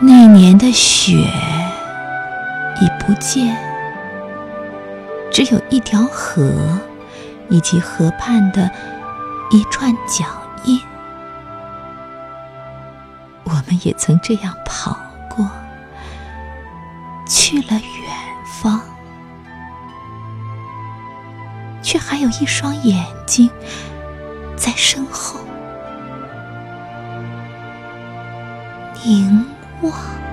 那年的雪已不见，只有一条河以及河畔的一串脚印。我们也曾这样跑过，去了远方，却还有一双眼睛在身后凝我。